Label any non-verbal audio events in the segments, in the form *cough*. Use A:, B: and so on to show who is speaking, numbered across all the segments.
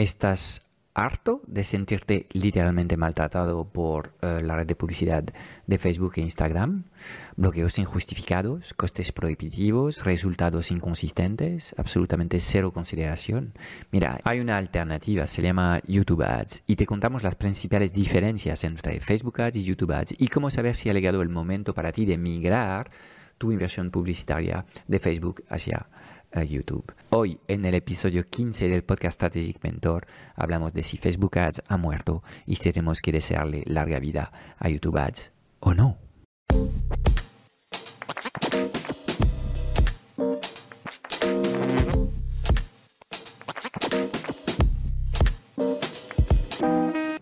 A: ¿Estás harto de sentirte literalmente maltratado por eh, la red de publicidad de Facebook e Instagram, bloqueos injustificados, costes prohibitivos, resultados inconsistentes, absolutamente cero consideración. Mira, hay una alternativa, se llama YouTube Ads y te contamos las principales diferencias entre Facebook Ads y YouTube Ads y cómo saber si ha llegado el momento para ti de migrar tu inversión publicitaria de Facebook hacia a YouTube. Hoy, en el episodio 15 del podcast Strategic Mentor, hablamos de si Facebook Ads ha muerto y si tenemos que desearle larga vida a YouTube Ads o no.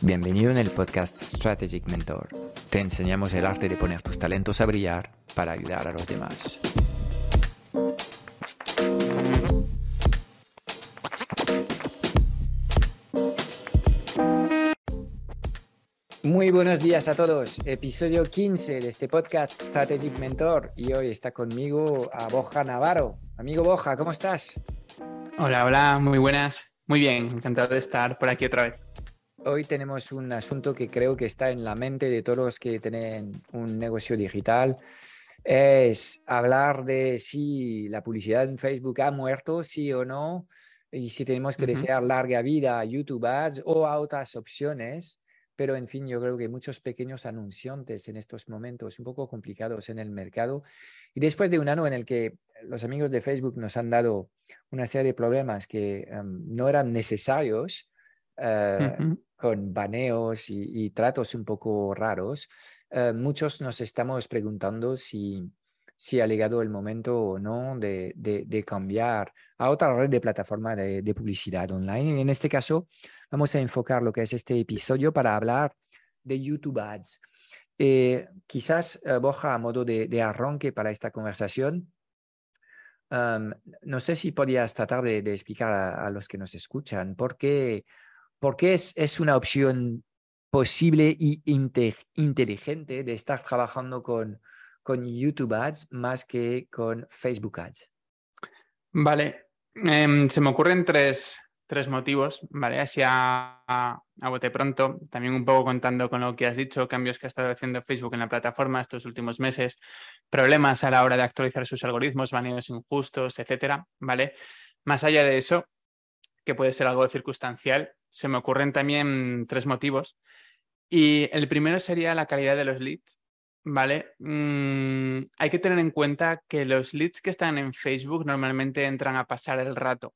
A: Bienvenido en el podcast Strategic Mentor. Te enseñamos el arte de poner tus talentos a brillar para ayudar a los demás. Muy buenos días a todos. Episodio 15 de este podcast Strategic Mentor y hoy está conmigo a Boja Navarro. Amigo Boja, ¿cómo estás?
B: Hola, hola, muy buenas. Muy bien, encantado de estar por aquí otra vez.
A: Hoy tenemos un asunto que creo que está en la mente de todos los que tienen un negocio digital. Es hablar de si la publicidad en Facebook ha muerto, sí o no, y si tenemos que desear larga vida a YouTube Ads o a otras opciones pero en fin, yo creo que muchos pequeños anunciantes en estos momentos un poco complicados en el mercado. Y después de un año en el que los amigos de Facebook nos han dado una serie de problemas que em, no eran necesarios, eh, con baneos y, tratos un poco raros, eh, muchos nos estamos preguntando si, si ha llegado el momento o no de, de, cambiar a otra red de plataforma de, de, publicidad online. En este caso, vamos a enfocar lo que es este episodio para hablar de YouTube Ads. Eh, quizás, eh, Boja, a modo de, arranque para esta conversación, no sé si podías tratar de, explicar a, los que nos escuchan por qué, por qué es, es, una opción posible y inteligente de estar trabajando con, con YouTube Ads más que con Facebook Ads?
B: Vale, em, se me ocurren tres, tres motivos, ¿vale? Así a, a, bote pronto, también un poco contando con lo que has dicho, cambios que ha estado haciendo Facebook en la plataforma estos últimos meses, problemas a la hora de actualizar sus algoritmos, baneos injustos, etcétera, ¿vale? Más allá de eso, que puede ser algo circunstancial, se me ocurren también tres motivos. Y el primero sería la calidad de los leads, ¿vale? Mm, hay que tener en cuenta que los leads que están en Facebook normalmente entran a pasar el rato,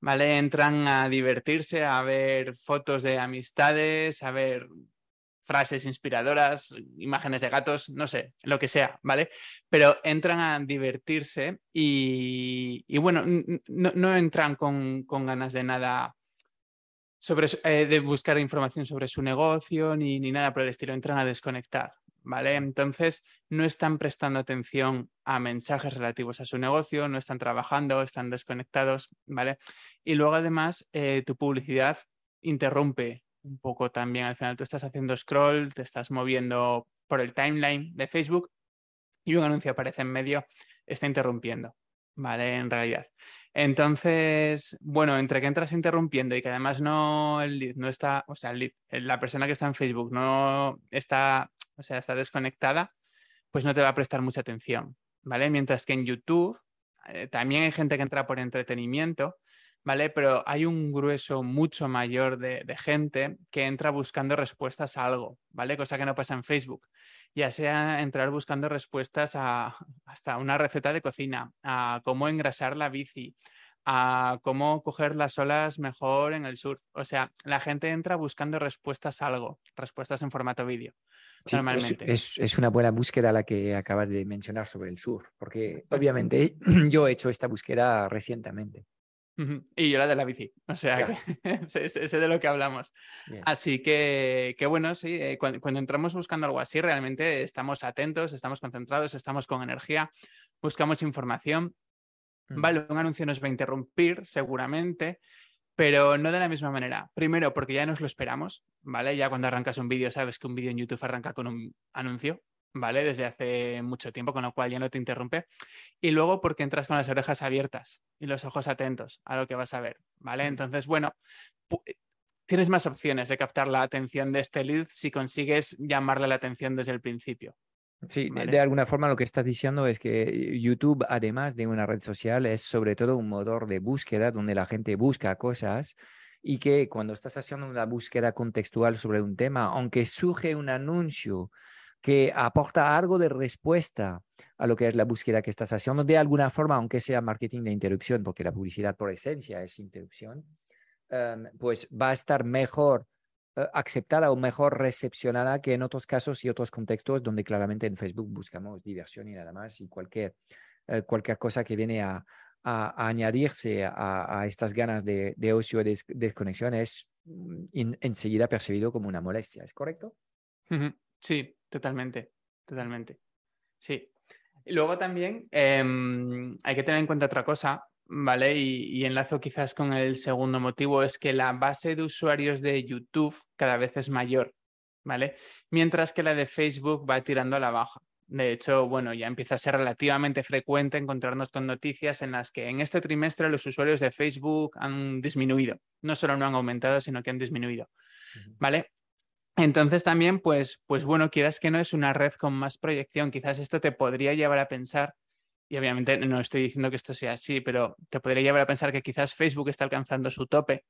B: ¿vale? Entran a divertirse, a ver fotos de amistades, a ver frases inspiradoras, imágenes de gatos, no sé, lo que sea, ¿vale? Pero entran a divertirse y, bueno, no, entran con, ganas de nada sobre eh, de buscar información sobre su negocio ni, ni nada por el estilo, entran a desconectar, ¿vale? Entonces, no están prestando atención a mensajes relativos a su negocio, no están trabajando, están desconectados, ¿vale? Y luego, además, eh, tu publicidad interrumpe un poco también. Al final, tú estás haciendo scroll, te estás moviendo por el timeline de Facebook y un anuncio aparece en medio, está interrumpiendo, ¿vale? En realidad. Entonces, bueno, entre que entras interrumpiendo y que además no, el lead no está, o sea, la persona que está en Facebook no está o sea, está desconectada, pues no te va a prestar mucha atención, ¿vale? Mientras que en YouTube eh, también hay gente que entra por entretenimiento, ¿vale? Pero hay un grueso mucho mayor de, gente que entra buscando respuestas a algo, ¿vale? Cosa que no pasa en Facebook. Ya sea entrar buscando respuestas a hasta una receta de cocina, a cómo engrasar la bici, a cómo coger las olas mejor en el surf. O sea, la gente entra buscando respuestas a algo, respuestas en formato vídeo. normalmente.
A: Es, una buena búsqueda la que acabas de mencionar sobre el surf, porque obviamente *clears throat* yo he hecho esta búsqueda recientemente.
B: Y yo la de la bici, o sea, que *laughs* sé, de lo que hablamos. Así que, que, bueno, sí, eh, cuando, entramos buscando algo así, realmente estamos atentos, estamos concentrados, estamos con energía, buscamos información. Mm. Vale, un anuncio nos va a interrumpir seguramente, pero no de la misma manera. Primero, porque ya nos lo esperamos, ¿vale? Ya cuando arrancas un vídeo, sabes que un vídeo en YouTube arranca con un anuncio, ¿vale? Desde hace mucho tiempo, con lo cual ya no te interrumpe. Y luego porque entras con las orejas abiertas y los ojos atentos a lo que vas a ver, ¿vale? Entonces, bueno, tienes más opciones de captar la atención de este lead si consigues llamarle la atención desde el principio.
A: Sí, de alguna forma lo que estás diciendo es que YouTube, además de una red social, es sobre todo un motor de búsqueda donde la gente busca cosas y que cuando estás haciendo una búsqueda contextual sobre un tema, aunque surge un anuncio que aporta algo de respuesta a lo que es la búsqueda que estás haciendo de alguna forma, aunque sea marketing de interrupción, porque la publicidad por esencia es interrupción, em, pues va a estar mejor eh, aceptada o mejor recepcionada que en otros casos y otros contextos donde claramente en Facebook buscamos diversión y nada más y cualquier, eh, cualquier cosa que viene a, añadirse a, estas ganas de, ocio y de desconexión es mm, enseguida percibido como una molestia, ¿es correcto?
B: Sí, totalmente, totalmente. Sí. Y luego también em, hay que tener en cuenta otra cosa, ¿vale? Y, enlazo quizás con el segundo motivo, es que la base de usuarios de YouTube cada vez es mayor, ¿vale? Mientras que la de Facebook va tirando a la baja. De hecho, bueno, ya empieza a ser relativamente frecuente encontrarnos con noticias en las que en este trimestre los usuarios de Facebook han disminuido. No solo no han aumentado, sino que han disminuido. ¿Vale? Entonces también, pues, pues bueno, quieras que no es una red con más proyección. Quizás esto te podría llevar a pensar, y obviamente no estoy diciendo que esto sea así, pero te podría llevar a pensar que quizás Facebook está alcanzando su tope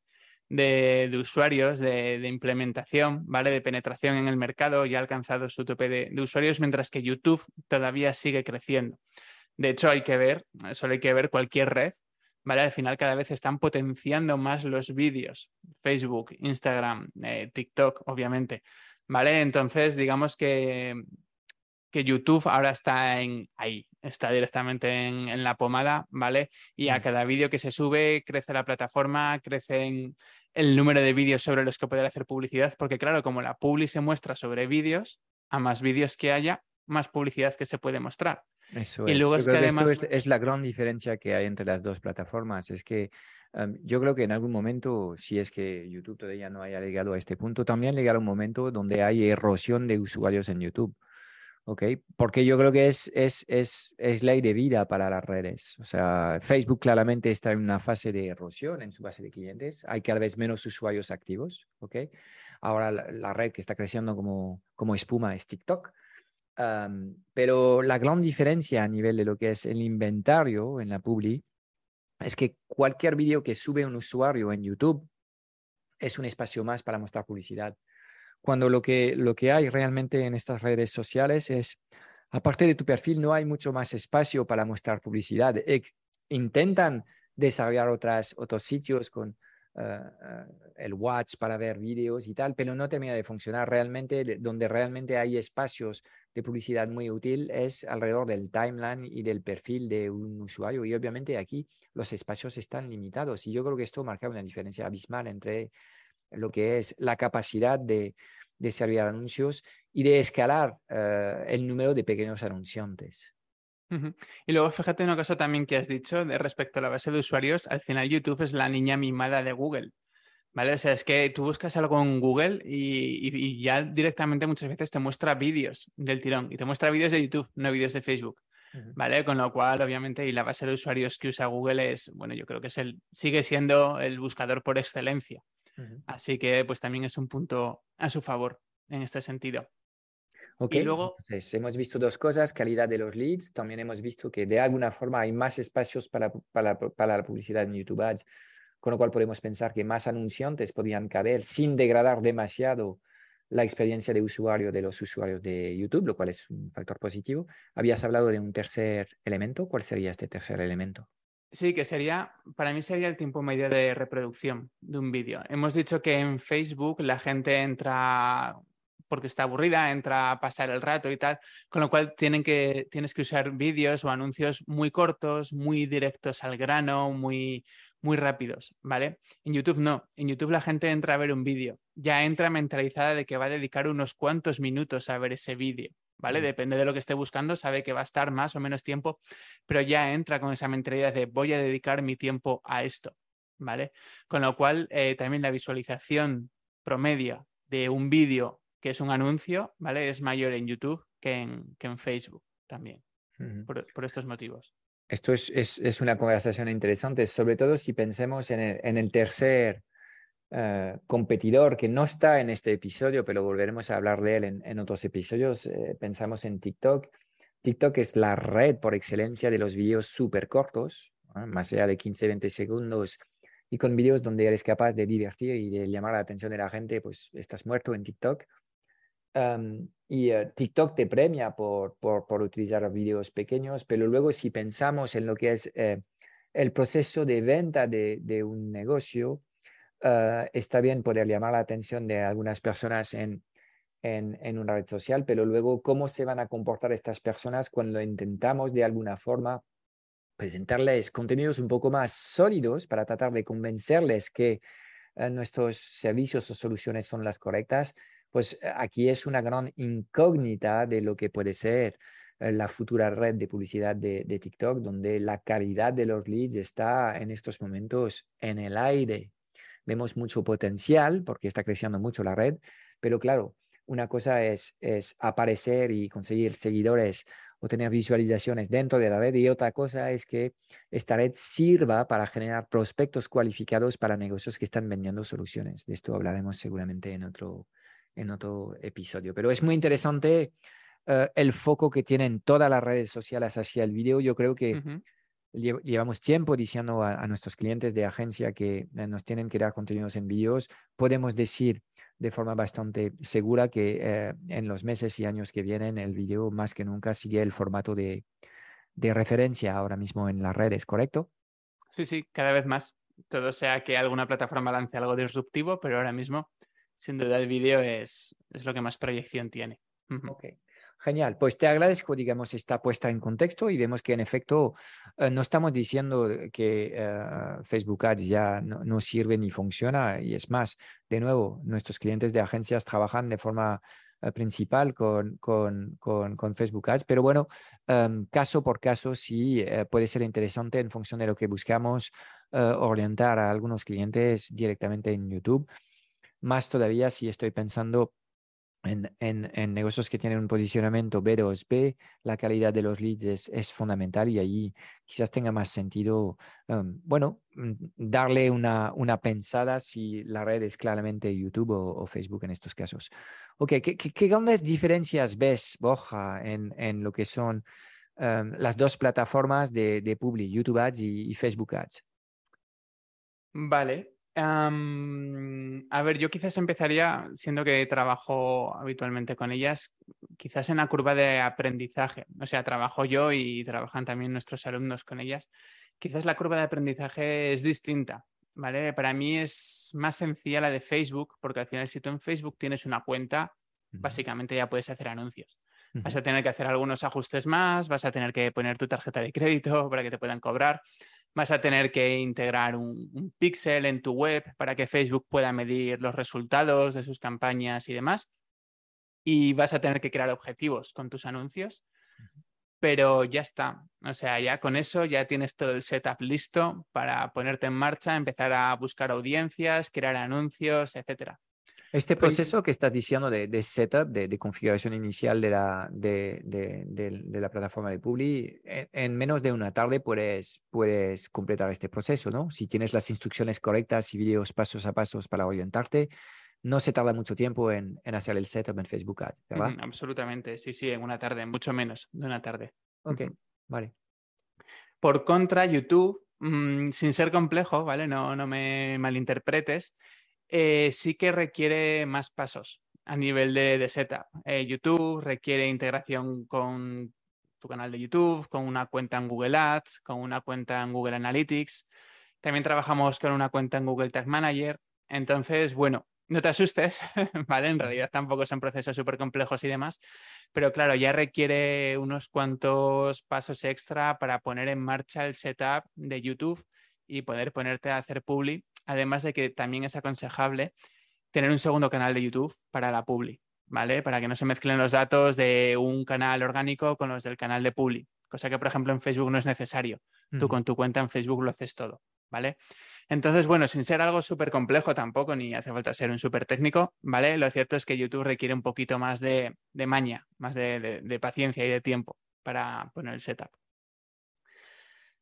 B: de, usuarios, de, implementación, ¿vale? De penetración en el mercado, ya ha alcanzado su tope de, de usuarios, mientras que YouTube todavía sigue creciendo. De hecho, hay que ver, solo hay que ver cualquier red ¿vale? Al final cada vez están potenciando más los vídeos, Facebook, Instagram, eh, TikTok, obviamente, ¿vale? Entonces, digamos que, que YouTube ahora está en ahí, está directamente en, la pomada, ¿vale? Y a mm. cada vídeo que se sube crece la plataforma, crece el número de vídeos sobre los que poder hacer publicidad, porque claro, como la publi se muestra sobre vídeos, a más vídeos que haya, más publicidad que se puede mostrar.
A: Eso y luego es que además... es, la gran diferencia que hay entre las dos plataformas. Es que yo creo que en algún momento, si es que YouTube todavía no haya llegado a este punto, también llegará un momento donde hay erosión de usuarios en YouTube. ¿ok? Porque yo creo que es, es, es, es ley de vida para las redes. O sea, Facebook claramente está en una fase de erosión en su base de clientes. Hay cada vez menos usuarios activos, ¿ok? Ahora la, la red que está creciendo como, como espuma es TikTok pero la gran diferencia a nivel de lo que es el inventario en la Publi es que cualquier vídeo que sube un usuario en YouTube es un espacio más para mostrar publicidad. Cuando lo que, lo que hay realmente en estas redes sociales es, aparte de tu perfil, no hay mucho más espacio para mostrar publicidad. intentan desarrollar otras, otros sitios con el watch para ver vídeos y tal, pero no termina de funcionar realmente. Donde realmente hay espacios de publicidad muy útil es alrededor del timeline y del perfil de un usuario. Y obviamente aquí los espacios están limitados. Y yo creo que esto marca una diferencia abismal entre lo que es la capacidad de, de servir anuncios y de escalar eh, el número de pequeños anunciantes.
B: Y luego fíjate una cosa también que has dicho de respecto a la base de usuarios, al final YouTube es la niña mimada de Google. ¿Vale? O sea, es que tú buscas algo en Google y, ya directamente muchas veces te muestra vídeos del tirón y te muestra vídeos de YouTube, no vídeos de Facebook. ¿Vale? Con lo cual, obviamente, y la base de usuarios que usa Google es, bueno, yo creo que es el, sigue siendo el buscador por excelencia. Así que, pues también es un punto a su favor en este sentido.
A: Ok, y luego... hemos visto dos cosas, calidad de los leads, también hemos visto que de alguna forma hay más espacios para, para, para la publicidad en YouTube Ads, con lo cual podemos pensar que más anunciantes podrían caber sin degradar demasiado la experiencia de usuario de los usuarios de YouTube, lo cual es un factor positivo. Habías hablado de un tercer elemento. ¿Cuál sería este tercer elemento?
B: Sí, que sería, para mí sería el tiempo medio de reproducción de un vídeo. Hemos dicho que en Facebook la gente entra porque está aburrida, entra a pasar el rato y tal, con lo cual tienen que, tienes que usar vídeos o anuncios muy cortos, muy directos al grano, muy, muy rápidos, ¿vale? En YouTube no, en YouTube la gente entra a ver un vídeo, ya entra mentalizada de que va a dedicar unos cuantos minutos a ver ese vídeo, ¿vale? Mm. Depende de lo que esté buscando, sabe que va a estar más o menos tiempo, pero ya entra con esa mentalidad de voy a dedicar mi tiempo a esto, ¿vale? Con lo cual eh, también la visualización promedio de un vídeo que es un anuncio, ¿vale? Es mayor en YouTube que en, que en Facebook también, por estos motivos.
A: Esto es, una conversación interesante, sobre todo si pensemos en el, tercer eh, competidor que no está en este episodio, pero volveremos a hablar de él en, otros episodios. Eh, pensamos en TikTok. TikTok es la red por excelencia de los vídeos súper cortos, más allá de 15-20 segundos, y con vídeos donde eres capaz de divertir y de llamar la atención de la gente, pues estás muerto en TikTok y eh, TikTok te premia por, por, utilizar vídeos pequeños, pero luego si pensamos en lo que es eh, el proceso de venta de, un negocio, eh, está bien poder llamar la atención de algunas personas en, en, en, una red social, pero luego cómo se van a comportar estas personas cuando intentamos de alguna forma presentarles contenidos un poco más sólidos para tratar de convencerles que nuestros servicios o soluciones son las correctas pues eh, aquí es una gran incógnita de lo que puede ser eh, la futura red de publicidad de, TikTok, donde la calidad de los leads está en estos momentos en el aire. Vemos mucho potencial porque está creciendo mucho la red, pero claro, una cosa es, es aparecer y conseguir seguidores o tener visualizaciones dentro de la red y otra cosa es que esta red sirva para generar prospectos cualificados para negocios que están vendiendo soluciones. De esto hablaremos seguramente en otro, en otro episodio. Pero es muy interesante eh, el foco que tienen todas las redes sociales hacia el video. Yo creo que llevamos tiempo diciendo a, nuestros clientes de agencia que eh, nos tienen que dar contenidos en vídeos. Podemos decir de forma bastante segura que eh, en los meses y años que vienen el video más que nunca sigue el formato de, de referencia ahora mismo en las redes, ¿correcto?
B: Sí, sí, cada vez más. Todo sea que alguna plataforma lance algo disruptivo, pero ahora mismo sin duda el vídeo es, es, lo que más proyección tiene.
A: Genial, pues te agradezco, digamos, esta puesta en contexto y vemos que en efecto eh, no estamos diciendo que eh, Facebook Ads ya no, sirve ni funciona. Y es más, de nuevo, nuestros clientes de agencias trabajan de forma eh, principal con, con, con, Facebook Ads, pero bueno, em, caso por caso sí puede ser interesante en función de lo que buscamos orientar a algunos clientes directamente en YouTube más todavía si estoy pensando en, en, negocios que tienen un posicionamiento B2B, la calidad de los leads es, fundamental y ahí quizás tenga más sentido, em, bueno, mm, darle una, una, pensada si la red es claramente YouTube o, Facebook en estos casos. Ok, ¿qué, qué, grandes diferencias ves, Boja, en, en lo que son em, las dos plataformas de, de Publi, YouTube Ads y Facebook Ads?
B: Vale, a ver, yo quizás empezaría, siendo que trabajo habitualmente con ellas, quizás en la curva de aprendizaje. O sea, trabajo yo y trabajan también nuestros alumnos con ellas. Quizás la curva de aprendizaje es distinta, ¿vale? Para mí es más sencilla la de Facebook, porque al final si tú en Facebook tienes una cuenta, básicamente ya puedes hacer anuncios. Vas a tener que hacer algunos ajustes más, vas a tener que poner tu tarjeta de crédito *laughs* para que te puedan cobrar vas a tener que integrar un, pixel en tu web para que Facebook pueda medir los resultados de sus campañas y demás. Y vas a tener que crear objetivos con tus anuncios. Pero ya está. O sea, ya con eso ya tienes todo el setup listo para ponerte en marcha, empezar a buscar audiencias, crear anuncios, etcétera.
A: Este proceso que estás diciendo de, setup, de, configuración inicial de la, de, la plataforma de Publi, en, menos de una tarde puedes, puedes completar este proceso, ¿no? Si tienes las instrucciones correctas y videos pasos a pasos para orientarte, no se tarda mucho tiempo en, hacer el setup en Facebook Ads, ¿verdad?
B: absolutamente, sí, sí, en una tarde, mucho menos de una tarde.
A: Ok, vale.
B: Por contra, YouTube, mm, sin ser complejo, ¿vale? No, no me malinterpretes, eh, sí que requiere más pasos a nivel de, setup. Eh, YouTube requiere integración con tu canal de YouTube, con una cuenta en Google Ads, con una cuenta en Google Analytics. También trabajamos con una cuenta en Google Tag Manager. Entonces, bueno, no te asustes, *laughs* ¿vale? En realidad tampoco son procesos súper complejos y demás, pero claro, ya requiere unos cuantos pasos extra para poner en marcha el setup de YouTube y poder ponerte a hacer publi, además de que también es aconsejable tener un segundo canal de YouTube para la publi, ¿vale? Para que no se mezclen los datos de un canal orgánico con los del canal de publi, cosa que por ejemplo en Facebook no es necesario. Tú con tu cuenta en Facebook lo haces todo, ¿vale? Entonces, bueno, sin ser algo súper complejo tampoco, ni hace falta ser un súper técnico, ¿vale? Lo cierto es que YouTube requiere un poquito más de, maña, más de, paciencia y de tiempo para poner el setup.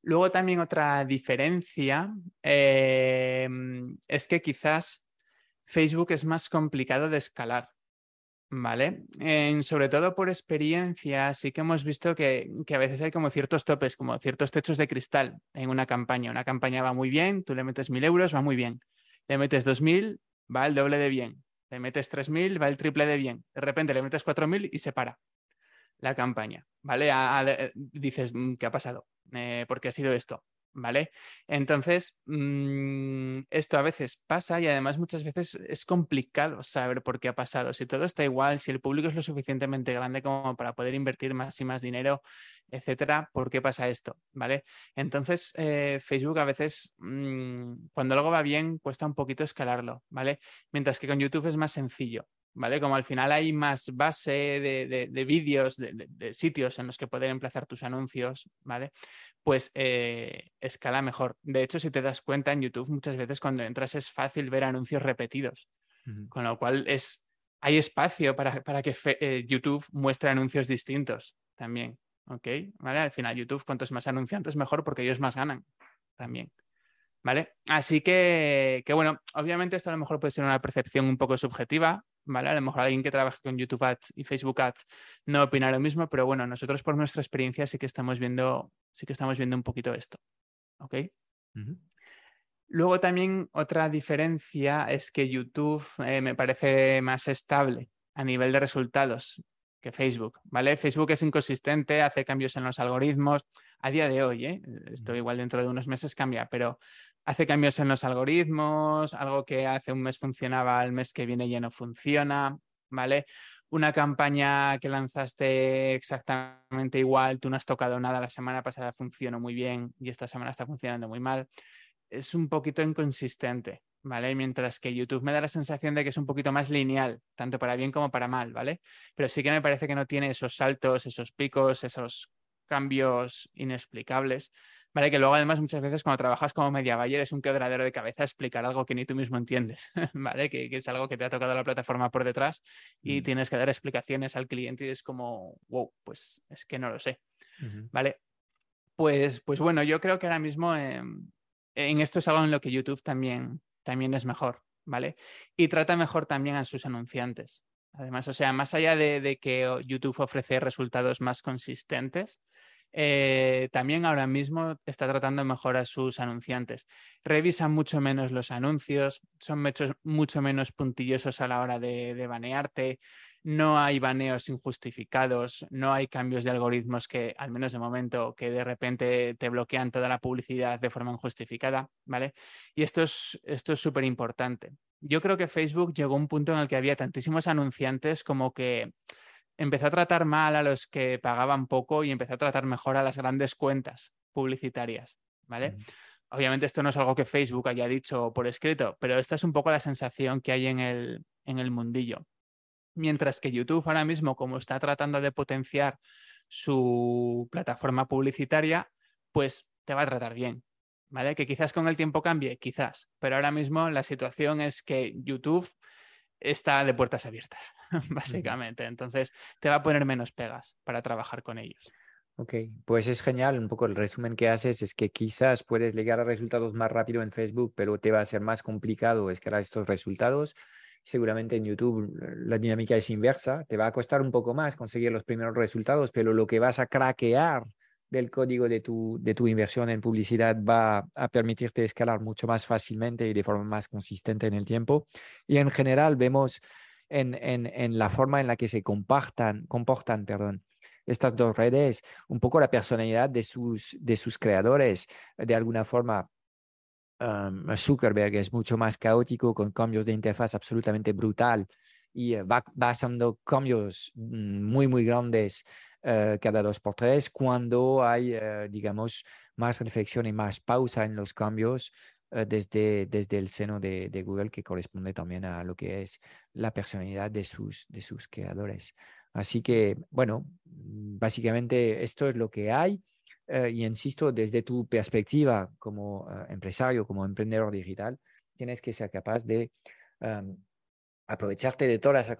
B: Luego también otra diferencia eh, es que quizás Facebook es más complicado de escalar. Vale, sobre todo por experiencia, sí que hemos visto que, a veces hay como ciertos topes, como ciertos techos de cristal en una campaña. Una campaña va muy bien, tú le metes mil euros, va muy bien. Le metes dos mil, va el doble de bien. Le metes tres mil, va el triple de bien. De repente le metes cuatro mil y se para la campaña, ¿vale? dices, mm, ¿qué ha pasado? Eh, ¿Por qué ha sido esto? ¿vale? Entonces, mm, esto a veces pasa y además muchas veces es complicado saber por qué ha pasado. Si todo está igual, si el público es lo suficientemente grande como para poder invertir más y más dinero, etcétera, ¿por qué pasa esto? ¿Vale? Entonces, eh, Facebook a veces, mm, cuando algo va bien, cuesta un poquito escalarlo, ¿vale? Mientras que con YouTube es más sencillo. ¿Vale? Como al final hay más base de, vídeos, de, sitios en los que poder emplazar tus anuncios, ¿vale? Pues eh, escala mejor. De hecho, si te das cuenta en YouTube, muchas veces cuando entras es fácil ver anuncios repetidos, con lo cual es, hay espacio para, que eh, YouTube muestre anuncios distintos también, ¿ok? ¿Vale? Al final YouTube, cuantos más anunciantes, mejor porque ellos más ganan también. ¿Vale? Así que, que, bueno, obviamente esto a lo mejor puede ser una percepción un poco subjetiva, ¿vale? A lo mejor alguien que trabaja con YouTube Ads y Facebook Ads no opina lo mismo, pero bueno, nosotros por nuestra experiencia sí que estamos viendo, sí que estamos viendo un poquito esto. ¿Ok? Luego también otra diferencia es que YouTube eh, me parece más estable a nivel de resultados que Facebook, ¿vale? Facebook es inconsistente, hace cambios en los algoritmos a día de hoy, ¿eh? esto igual dentro de unos meses cambia, pero hace cambios en los algoritmos, algo que hace un mes funcionaba, el mes que viene ya no funciona, ¿vale? Una campaña que lanzaste exactamente igual, tú no has tocado nada, la semana pasada funcionó muy bien y esta semana está funcionando muy mal. Es un poquito inconsistente, ¿vale? Mientras que YouTube me da la sensación de que es un poquito más lineal, tanto para bien como para mal, ¿vale? Pero sí que me parece que no tiene esos saltos, esos picos, esos cambios inexplicables, ¿vale? Que luego además muchas veces cuando trabajas como media buyer es un quebradero de cabeza explicar algo que ni tú mismo entiendes, *laughs* ¿vale? Que, es algo que te ha tocado la plataforma por detrás y mm. tienes que dar explicaciones al cliente y es como, wow, pues es que no lo sé, ¿vale? Pues, pues bueno, yo creo que ahora mismo en esto es algo en lo que YouTube también, también es mejor, ¿vale? Y trata mejor también a sus anunciantes. Además, o sea, más allá de, que YouTube ofrece resultados más consistentes, eh, también ahora mismo está tratando de mejorar sus anunciantes. Revisan mucho menos los anuncios, son mucho, menos puntillosos a la hora de, banearte, no hay baneos injustificados, no hay cambios de algoritmos que, al menos de momento, que de repente te bloquean toda la publicidad de forma injustificada, ¿vale? Y esto es súper importante yo creo que Facebook llegó a un punto en el que había tantísimos anunciantes como que empezó a tratar mal a los que pagaban poco y empezó a tratar mejor a las grandes cuentas publicitarias, ¿vale? Obviamente esto no es algo que Facebook haya dicho por escrito, pero esta es un poco la sensación que hay en el, en el mundillo. Mientras que YouTube ahora mismo, como está tratando de potenciar su plataforma publicitaria, pues te va a tratar bien. ¿vale? Que quizás con el tiempo cambie, quizás, pero ahora mismo la situación es que YouTube está de puertas abiertas, *laughs* básicamente. Entonces, te va a poner menos pegas para trabajar con ellos.
A: Ok, pues es genial. Un poco el resumen que haces es que quizás puedes llegar a resultados más rápido en Facebook, pero te va a ser más complicado escalar estos resultados. Seguramente en YouTube la dinámica es inversa. Te va a costar un poco más conseguir los primeros resultados, pero lo que vas a craquear del código de tu, de tu inversión en publicidad va a permitirte escalar mucho más fácilmente y de forma más consistente en el tiempo. Y en general vemos en, en, la forma en la que se comportan, comportan perdón, estas dos redes, un poco la personalidad de sus, de sus creadores, de alguna forma um, Zuckerberg es mucho más caótico con cambios de interfaz absolutamente brutal y eh, va, va haciendo cambios mm, muy, muy grandes uh, cada dos por tres cuando hay, uh, digamos, más reflexión y más pausa en los cambios desde, desde el seno de, de, Google que corresponde también a lo que es la personalidad de sus, de sus creadores. Así que, bueno, básicamente esto es lo que hay. Uh, y insisto, desde tu perspectiva como uh, empresario, como emprendedor digital, tienes que ser capaz de um, aprovecharte de todas las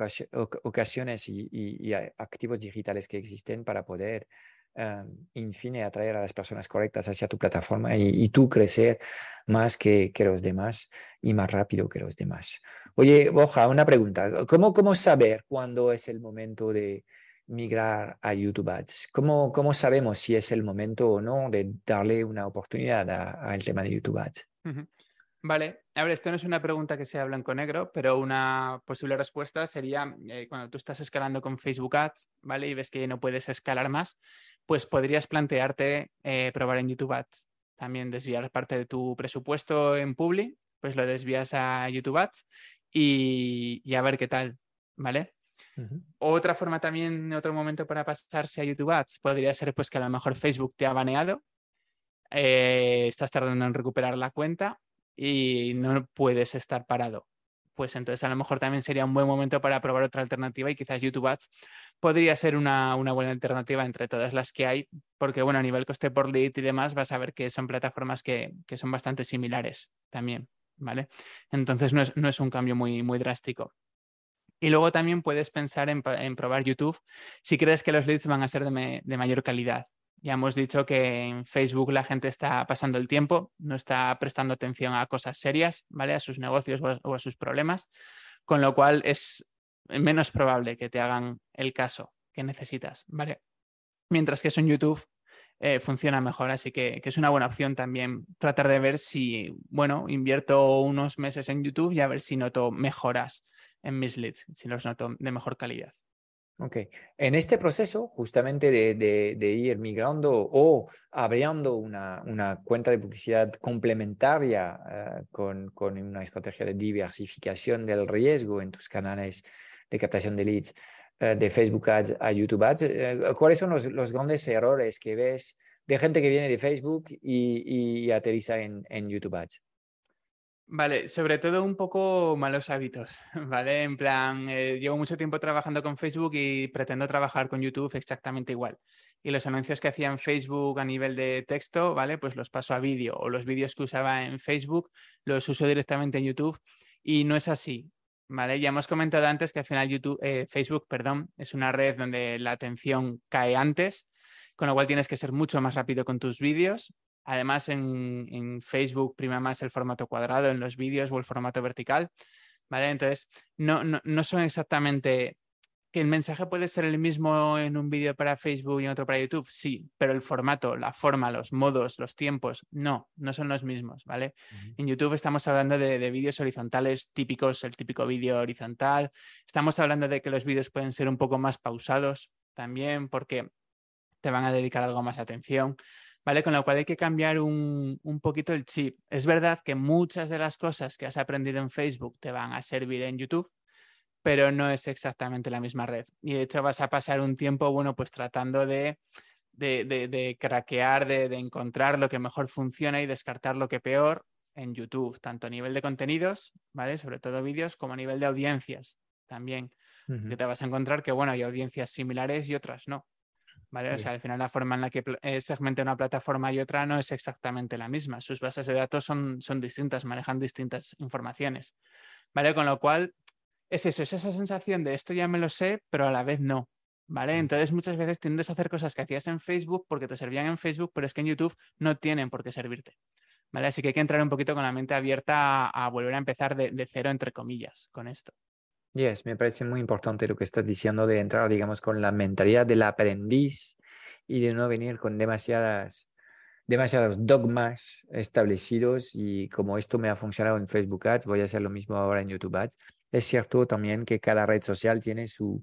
A: ocasiones y, y, y, activos digitales que existen para poder, um, en fin, atraer a las personas correctas hacia tu plataforma y, y tú crecer más que, que, los demás y más rápido que los demás. Oye, Boja, una pregunta. ¿Cómo, cómo saber cuándo es el momento de migrar a YouTube Ads? ¿Cómo, ¿Cómo sabemos si es el momento o no de darle una oportunidad al tema de YouTube Ads?
B: Vale, a ver, esto no es una pregunta que sea blanco-negro, pero una posible respuesta sería eh, cuando tú estás escalando con Facebook Ads, ¿vale? Y ves que no puedes escalar más, pues podrías plantearte eh, probar en YouTube Ads. También desviar parte de tu presupuesto en Publi, pues lo desvías a YouTube Ads y a ver qué tal, ¿vale? Otra forma también, otro momento para pasarse a YouTube Ads, podría ser pues que a lo mejor Facebook te ha baneado, eh, estás tardando en recuperar la cuenta y no puedes estar parado. Pues entonces a lo mejor también sería un buen momento para probar otra alternativa y quizás YouTube Ads podría ser una, buena alternativa entre todas las que hay, porque bueno, a nivel coste por lead y demás vas a ver que son plataformas que, que son bastante similares también, ¿vale? Entonces no es, no es un cambio muy, muy drástico. Y luego también puedes pensar en, probar YouTube si crees que los leads van a ser de, mayor calidad. Ya hemos dicho que en Facebook la gente está pasando el tiempo, no está prestando atención a cosas serias, ¿vale? A sus negocios o a, o a sus problemas, con lo cual es menos probable que te hagan el caso que necesitas, ¿vale? Mientras que eso en YouTube eh, funciona mejor, así que, que, es una buena opción también tratar de ver si, bueno, invierto unos meses en YouTube y a ver si noto mejoras en mis leads, si los noto de mejor calidad.
A: Ok. En este proceso, justamente de, ir migrando o abriendo una, cuenta de publicidad complementaria uh, con, una estrategia de diversificación del riesgo en tus canales de captación de leads, uh, de Facebook Ads a YouTube Ads, uh, ¿cuáles son los, grandes errores que ves de gente que viene de Facebook y, y aterriza en YouTube Ads?
B: Vale, sobre todo un poco malos hábitos, *laughs* ¿vale? En plan, eh, llevo mucho tiempo trabajando con Facebook y pretendo trabajar con YouTube exactamente igual. Y los anuncios que hacía en Facebook a nivel de texto, ¿vale? Pues los paso a vídeo o los vídeos que usaba en Facebook los uso directamente en YouTube y no es así, ¿vale? Ya hemos comentado antes que al final YouTube, eh, Facebook, perdón, es una red donde la atención cae antes, con lo cual tienes que ser mucho más rápido con tus vídeos Además, en, en, Facebook prima más el formato cuadrado en los vídeos o el formato vertical. ¿Vale? Entonces, no, no, no son exactamente que el mensaje puede ser el mismo en un vídeo para Facebook y en otro para YouTube, sí, pero el formato, la forma, los modos, los tiempos, no, no son los mismos, ¿vale? Uh -huh. En YouTube estamos hablando de, de vídeos horizontales típicos, el típico vídeo horizontal, estamos hablando de que los vídeos pueden ser un poco más pausados también porque te van a dedicar algo más atención. ¿Vale? Con lo cual hay que cambiar un, un, poquito el chip. Es verdad que muchas de las cosas que has aprendido en Facebook te van a servir en YouTube, pero no es exactamente la misma red. Y de hecho vas a pasar un tiempo, bueno, pues tratando de, de, de, de craquear, de, de encontrar lo que mejor funciona y descartar lo que peor en YouTube, tanto a nivel de contenidos, ¿vale? Sobre todo vídeos, como a nivel de audiencias también. Uh -huh. Que te vas a encontrar que, bueno, hay audiencias similares y otras no. ¿Vale? O sea, al final la forma en la que segmenta una plataforma y otra no es exactamente la misma. Sus bases de datos son, son distintas, manejan distintas informaciones. ¿Vale? Con lo cual, es eso, es esa sensación de esto ya me lo sé, pero a la vez no. ¿Vale? Entonces muchas veces tiendes a hacer cosas que hacías en Facebook porque te servían en Facebook, pero es que en YouTube no tienen por qué servirte. ¿Vale? Así que hay que entrar un poquito con la mente abierta a, a volver a empezar de, de cero, entre comillas, con esto.
A: Yes, me parece muy importante lo que estás diciendo de entrar, digamos, con la mentalidad del aprendiz y de no venir con demasiadas, demasiados dogmas establecidos y como esto me ha funcionado en Facebook Ads, voy a hacer lo mismo ahora en YouTube Ads. Es cierto también que cada red social tiene su,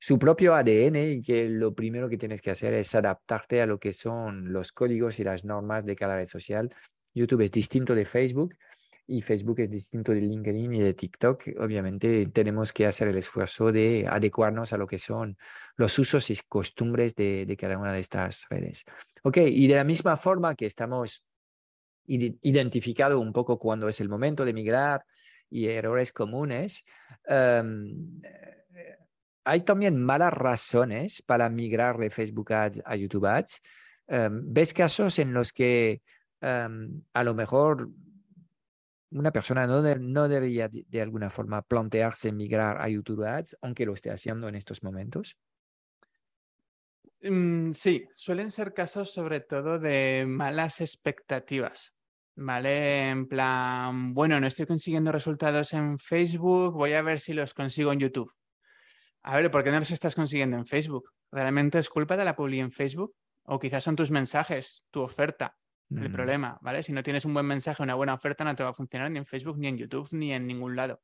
A: su propio ADN y que lo primero que tienes que hacer es adaptarte a lo que son los códigos y las normas de cada red social YouTube es distinto de Facebook y Facebook es distinto de LinkedIn y de TikTok. Obviamente tenemos que hacer el esfuerzo de adecuarnos a lo que son los usos y costumbres de, cada una de estas redes. Ok, y de la misma forma que estamos identificado un poco cuando es el momento de migrar y errores comunes, em, eh, hay también malas razones para migrar de Facebook Ads a YouTube Ads. Em, ¿Ves casos en los que em, a lo mejor una persona no, no debería de, alguna forma plantearse migrar a YouTube Ads, aunque lo esté haciendo en estos momentos?
B: Mm, sí, suelen ser casos sobre todo de malas expectativas. ¿Vale? En plan, bueno, no estoy consiguiendo resultados en Facebook, voy a ver si los consigo en YouTube. A ver, ¿por qué no los estás consiguiendo en Facebook? ¿Realmente es culpa de la publi en Facebook? O quizás son tus mensajes, tu oferta, el mm. problema, ¿vale? Si no tienes un buen mensaje, una buena oferta, no te va a funcionar ni en Facebook, ni en YouTube, ni en ningún lado.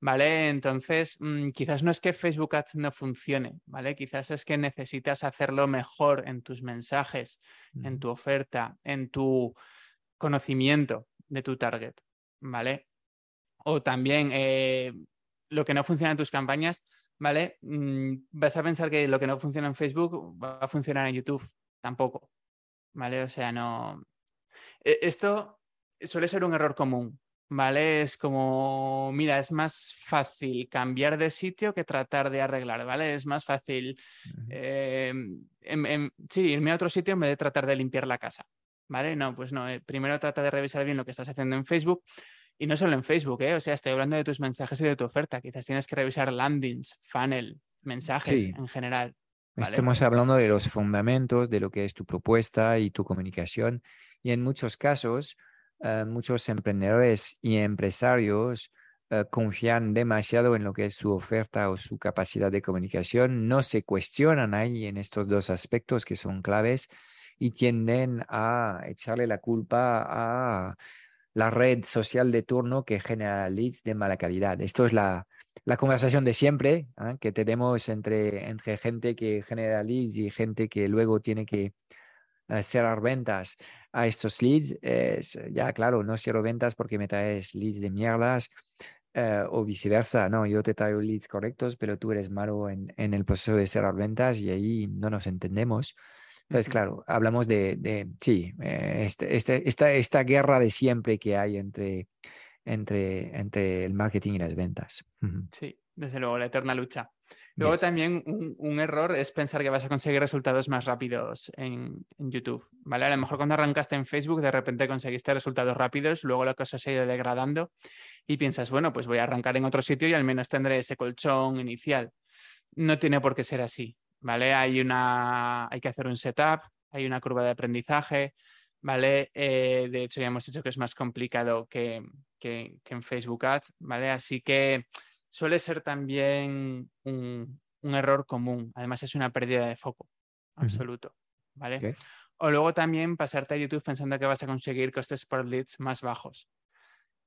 B: ¿Vale? Entonces, mm, quizás no es que Facebook Ads no funcione, ¿vale? Quizás es que necesitas hacerlo mejor en tus mensajes, en tu oferta, en tu conocimiento de tu target, ¿vale? O también eh, lo que no funciona en tus campañas, ¿vale? Mm, vas a pensar que lo que no funciona en Facebook va a funcionar en YouTube, tampoco, ¿vale? O sea, no... E, esto suele ser un error común, ¿vale? Es como, mira, es más fácil cambiar de sitio que tratar de arreglar, ¿vale? Es más fácil, eh, sí, irme a otro sitio en vez de tratar de limpiar la casa, ¿vale? No, pues no, eh, primero trata de revisar bien lo que estás haciendo en Facebook y no solo en Facebook, ¿eh? O sea, estoy hablando de tus mensajes y de tu oferta, quizás tienes que revisar landings, funnel, mensajes en general.
A: Estamos hablando de los fundamentos de lo que es tu propuesta y tu comunicación y en muchos casos eh, muchos emprendedores y empresarios eh, confían demasiado en lo que es su oferta o su capacidad de comunicación, no se cuestionan ahí en estos dos aspectos que son claves y tienden a echarle la culpa a la red social de turno que genera leads de mala calidad. Esto es la, la conversación de siempre ¿ah? que tenemos entre, entre gente que genera leads y gente que luego tiene que cerrar ventas a estos leads es, ya claro, no cierro ventas porque me traes leads de mierdas eh, o viceversa. No, yo te traigo leads correctos, pero tú eres malo en, en, el proceso de cerrar ventas y ahí no nos entendemos. Entonces, claro, hablamos de, de sí, eh, este, este, esta, esta guerra de siempre que hay entre, entre, entre el marketing y las ventas.
B: Sí, desde luego, la eterna lucha. Luego también un, error es pensar que vas a conseguir resultados más rápidos en, YouTube, ¿vale? A lo mejor cuando arrancaste en Facebook de repente conseguiste resultados rápidos, luego la cosa se ha ido degradando y piensas, bueno, pues voy a arrancar en otro sitio y al menos tendré ese colchón inicial. No tiene por qué ser así, ¿vale? Hay, una, hay que hacer un setup, hay una curva de aprendizaje, ¿vale? Eh, de hecho, ya hemos dicho que es más complicado que, que en Facebook Ads, ¿vale? Así que suele ser también un, error común. Además, es una pérdida de foco absoluto. ¿Vale? O luego también pasarte a YouTube pensando que vas a conseguir costes por leads más bajos.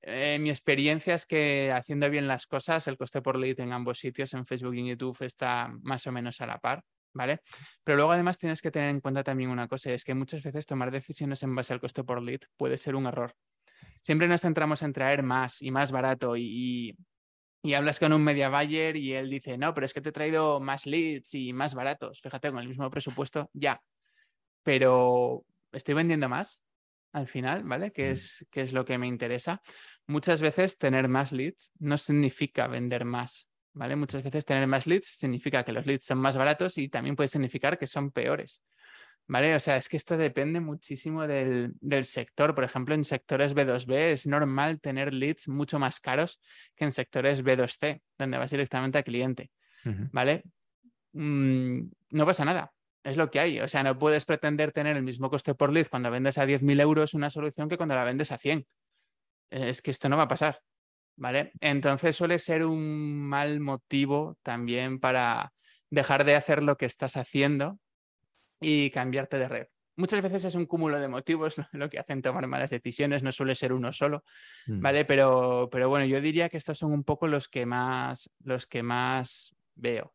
B: Eh, mi experiencia es que haciendo bien las cosas, el coste por lead en ambos sitios, en Facebook y en YouTube, está más o menos a la par. ¿Vale? Pero luego además tienes que tener en cuenta también una cosa, es que muchas veces tomar decisiones en base al coste por lead puede ser un error. Siempre nos centramos en traer más y más barato y, y hablas con un media buyer y él dice, no, pero es que te he traído más leads y más baratos. Fíjate, con el mismo presupuesto, ya. Pero estoy vendiendo más al final, ¿vale? Que es, que es lo que me interesa. Muchas veces tener más leads no significa vender más, ¿vale? Muchas veces tener más leads significa que los leads son más baratos y también puede significar que son peores. ¿Vale? O sea, es que esto depende muchísimo del, sector. Por ejemplo, en sectores B2B es normal tener leads mucho más caros que en sectores B2C, donde vas directamente al cliente. ¿Vale? Mm, no pasa nada. Es lo que hay. O sea, no puedes pretender tener el mismo coste por lead cuando vendes a 10.000 euros una solución que cuando la vendes a 100. Es que esto no va a pasar. ¿Vale? Entonces suele ser un mal motivo también para dejar de hacer lo que estás haciendo y cambiarte de red. Muchas veces es un cúmulo de motivos *laughs* lo que hacen tomar malas decisiones, no suele ser uno solo, mm. ¿vale? Pero, pero bueno, yo diría que estos son un poco los que más, los que más veo.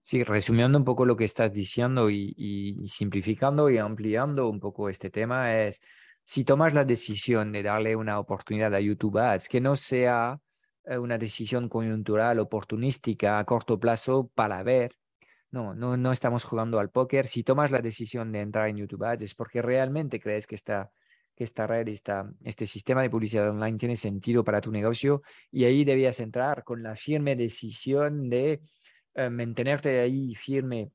A: Sí, resumiendo un poco lo que estás diciendo y, simplificando y ampliando un poco este tema, es si tomas la decisión de darle una oportunidad a YouTube Ads, que no sea eh, una decisión coyuntural, oportunística, a corto plazo para ver, no, no, no estamos jugando al póker. Si tomas la decisión de entrar en YouTube Ads es porque realmente crees que esta, que esta red, esta, este sistema de publicidad online tiene sentido para tu negocio y ahí debías entrar con la firme decisión de eh, mantenerte ahí firme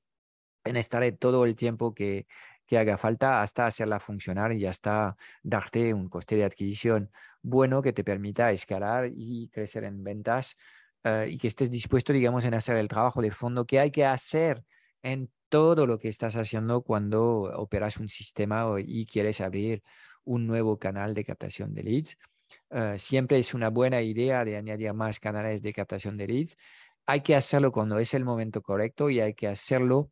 A: en esta red todo el tiempo que, que haga falta hasta hacerla funcionar y hasta darte un coste de adquisición bueno que te permita escalar y crecer en ventas eh, y que estés dispuesto, digamos, en hacer el trabajo de fondo que hay que hacer en todo lo que estás haciendo cuando operas un sistema y quieres abrir un nuevo canal de captación de leads. Eh, siempre es una buena idea de añadir más canales de captación de leads. Hay que hacerlo cuando es el momento correcto y hay que hacerlo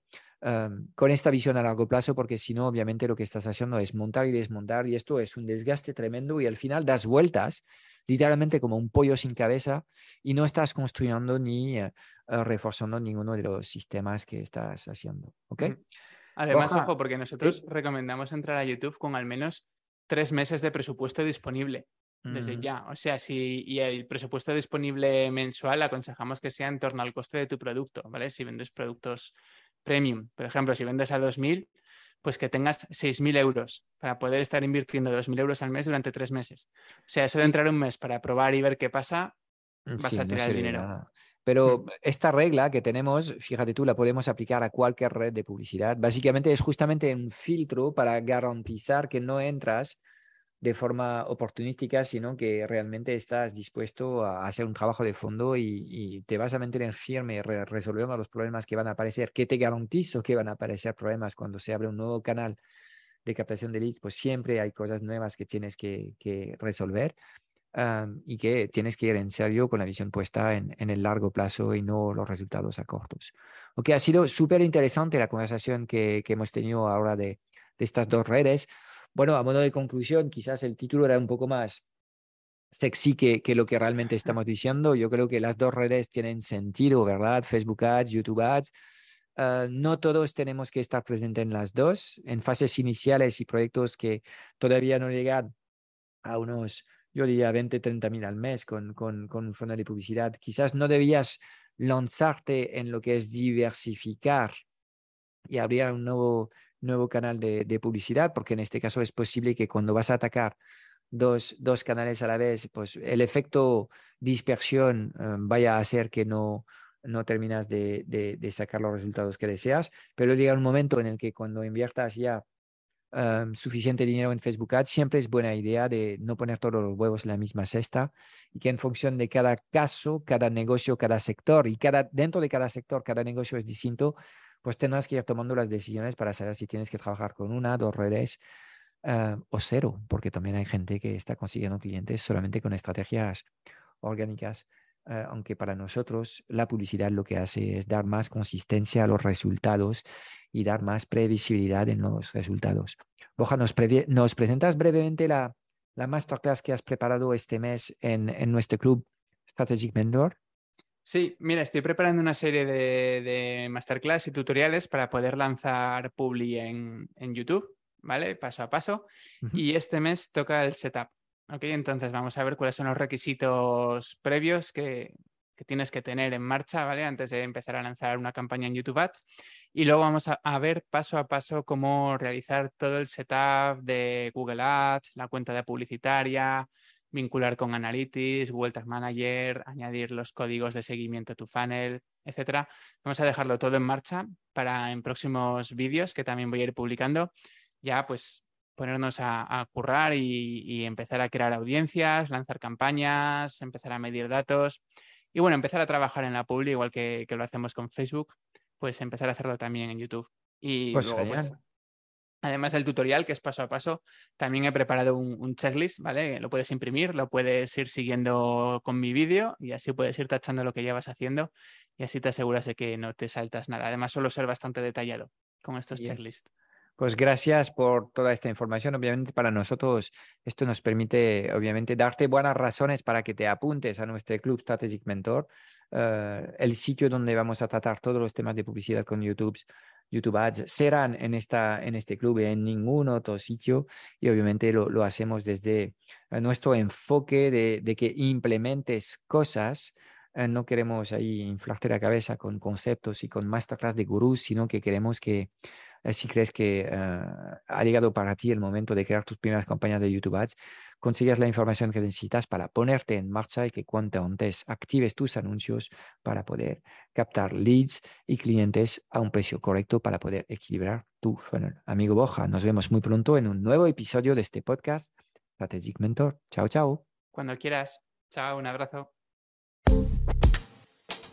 A: con esta visión a largo plazo, porque si no, obviamente lo que estás haciendo es montar y desmontar y esto es un desgaste tremendo y al final das vueltas literalmente como un pollo sin cabeza y no estás construyendo ni eh, eh, reforzando ninguno de los sistemas que estás haciendo. ¿ok?
B: Además, ojo, porque nosotros recomendamos entrar a YouTube con al menos tres meses de presupuesto disponible desde mm. ya. O sea, si y el presupuesto disponible mensual aconsejamos que sea en torno al coste de tu producto, ¿vale? Si vendes productos premium. Por ejemplo, si vendes a 2.000, pues que tengas 6.000 euros para poder estar invirtiendo 2.000 euros al mes durante tres meses. O sea, eso de entrar un mes para probar y ver qué pasa, mm, vas a tirar el dinero.
A: Pero
B: mm.
A: esta regla que tenemos, fíjate tú, la podemos aplicar a cualquier red de publicidad. Básicamente es justamente un filtro para garantizar que no entras de forma oportunística, sino que realmente estás dispuesto a hacer un trabajo de fondo y, te vas a mantener firme resolviendo los problemas que van a aparecer, que te garantizo que van a aparecer problemas cuando se abre un nuevo canal de captación de leads, pues siempre hay cosas nuevas que tienes que, resolver y que tienes que ir en serio con la visión puesta en, el largo plazo y no los resultados a cortos. Ok, ha sido súper interesante la conversación que, hemos tenido ahora de, de estas dos redes. Bueno, a modo de conclusión, quizás el título era un poco más sexy que, que, lo que realmente estamos diciendo. Yo creo que las dos redes tienen sentido, ¿verdad? Facebook Ads, YouTube Ads. Ah, no todos tenemos que estar presentes en las dos. En fases iniciales y proyectos que todavía no llegan a unos, yo diría, 20, 30 mil al mes con, con, con un fondo de publicidad, quizás no debías lanzarte en lo que es diversificar y abrir un nuevo nuevo canal de, publicidad, porque en este caso es posible que cuando vas a atacar dos, dos canales a la vez, pues el efecto dispersión eh, vaya a hacer que no, no terminas de, de, sacar los resultados que deseas, pero llega un momento en el que cuando inviertas ya eh, suficiente dinero en Facebook Ads, siempre es buena idea de no poner todos los huevos en la misma cesta y que en función de cada caso, cada negocio, cada sector y cada, dentro de cada sector, cada negocio es distinto, pues tendrás que ir tomando las decisiones para saber si tienes que trabajar con una, dos redes eh, o cero, porque también hay gente que está consiguiendo clientes solamente con estrategias orgánicas, eh, aunque para nosotros la publicidad lo que hace es dar más consistencia a los resultados y dar más previsibilidad en los resultados. Boja, ¿nos, presentas brevemente la, la masterclass que has preparado este mes en nuestro club Strategic Mentor?
B: Sí, mira, estoy preparando una serie de, masterclass y tutoriales para poder lanzar Publi en, YouTube, ¿vale? Paso a paso. Y este mes toca el setup. ¿ok? Entonces vamos a ver cuáles son los requisitos previos que, tienes que tener en marcha, ¿vale? Antes de empezar a lanzar una campaña en YouTube Ads. Y luego vamos a, a, ver paso a paso cómo realizar todo el setup de Google Ads, la cuenta de publicitaria, vincular con Analytics, Google Tag Manager, añadir los códigos de seguimiento a tu funnel, etcétera. Vamos a dejarlo todo en marcha para en próximos vídeos que también voy a ir publicando, ya pues ponernos a, currar y, empezar a crear audiencias, lanzar campañas, empezar a medir datos y bueno, empezar a trabajar en la publi igual que, lo hacemos con Facebook, pues empezar a hacerlo también en YouTube. Y
A: pues luego, pues,
B: Además del tutorial, que es paso a paso, también he preparado un, checklist, ¿vale? Lo puedes imprimir, lo puedes ir siguiendo con mi vídeo y así puedes ir tachando lo que ya vas haciendo y así te aseguras de que no te saltas nada. Además, suelo ser bastante detallado con estos checklists.
A: Pues gracias por toda esta información. Obviamente para nosotros esto nos permite, obviamente, darte buenas razones para que te apuntes a nuestro Club Strategic Mentor, eh, el sitio donde vamos a tratar todos los temas de publicidad con YouTube YouTube Ads serán en, esta, en este club, en ningún otro sitio y obviamente lo, lo hacemos desde eh, nuestro enfoque de, que implementes cosas. Eh, no queremos ahí inflarte la cabeza con conceptos y con masterclass de gurús, sino que queremos que eh, si crees que ha llegado para ti el momento de crear tus primeras campañas de YouTube Ads, consigas la información que necesitas para ponerte en marcha y que cuanto antes actives tus anuncios para poder captar leads y clientes a un precio correcto para poder equilibrar tu funnel. Amigo Boja, nos vemos muy pronto en un nuevo episodio de este podcast Strategic Mentor. Chao, chao.
B: Cuando quieras. Chao, un abrazo.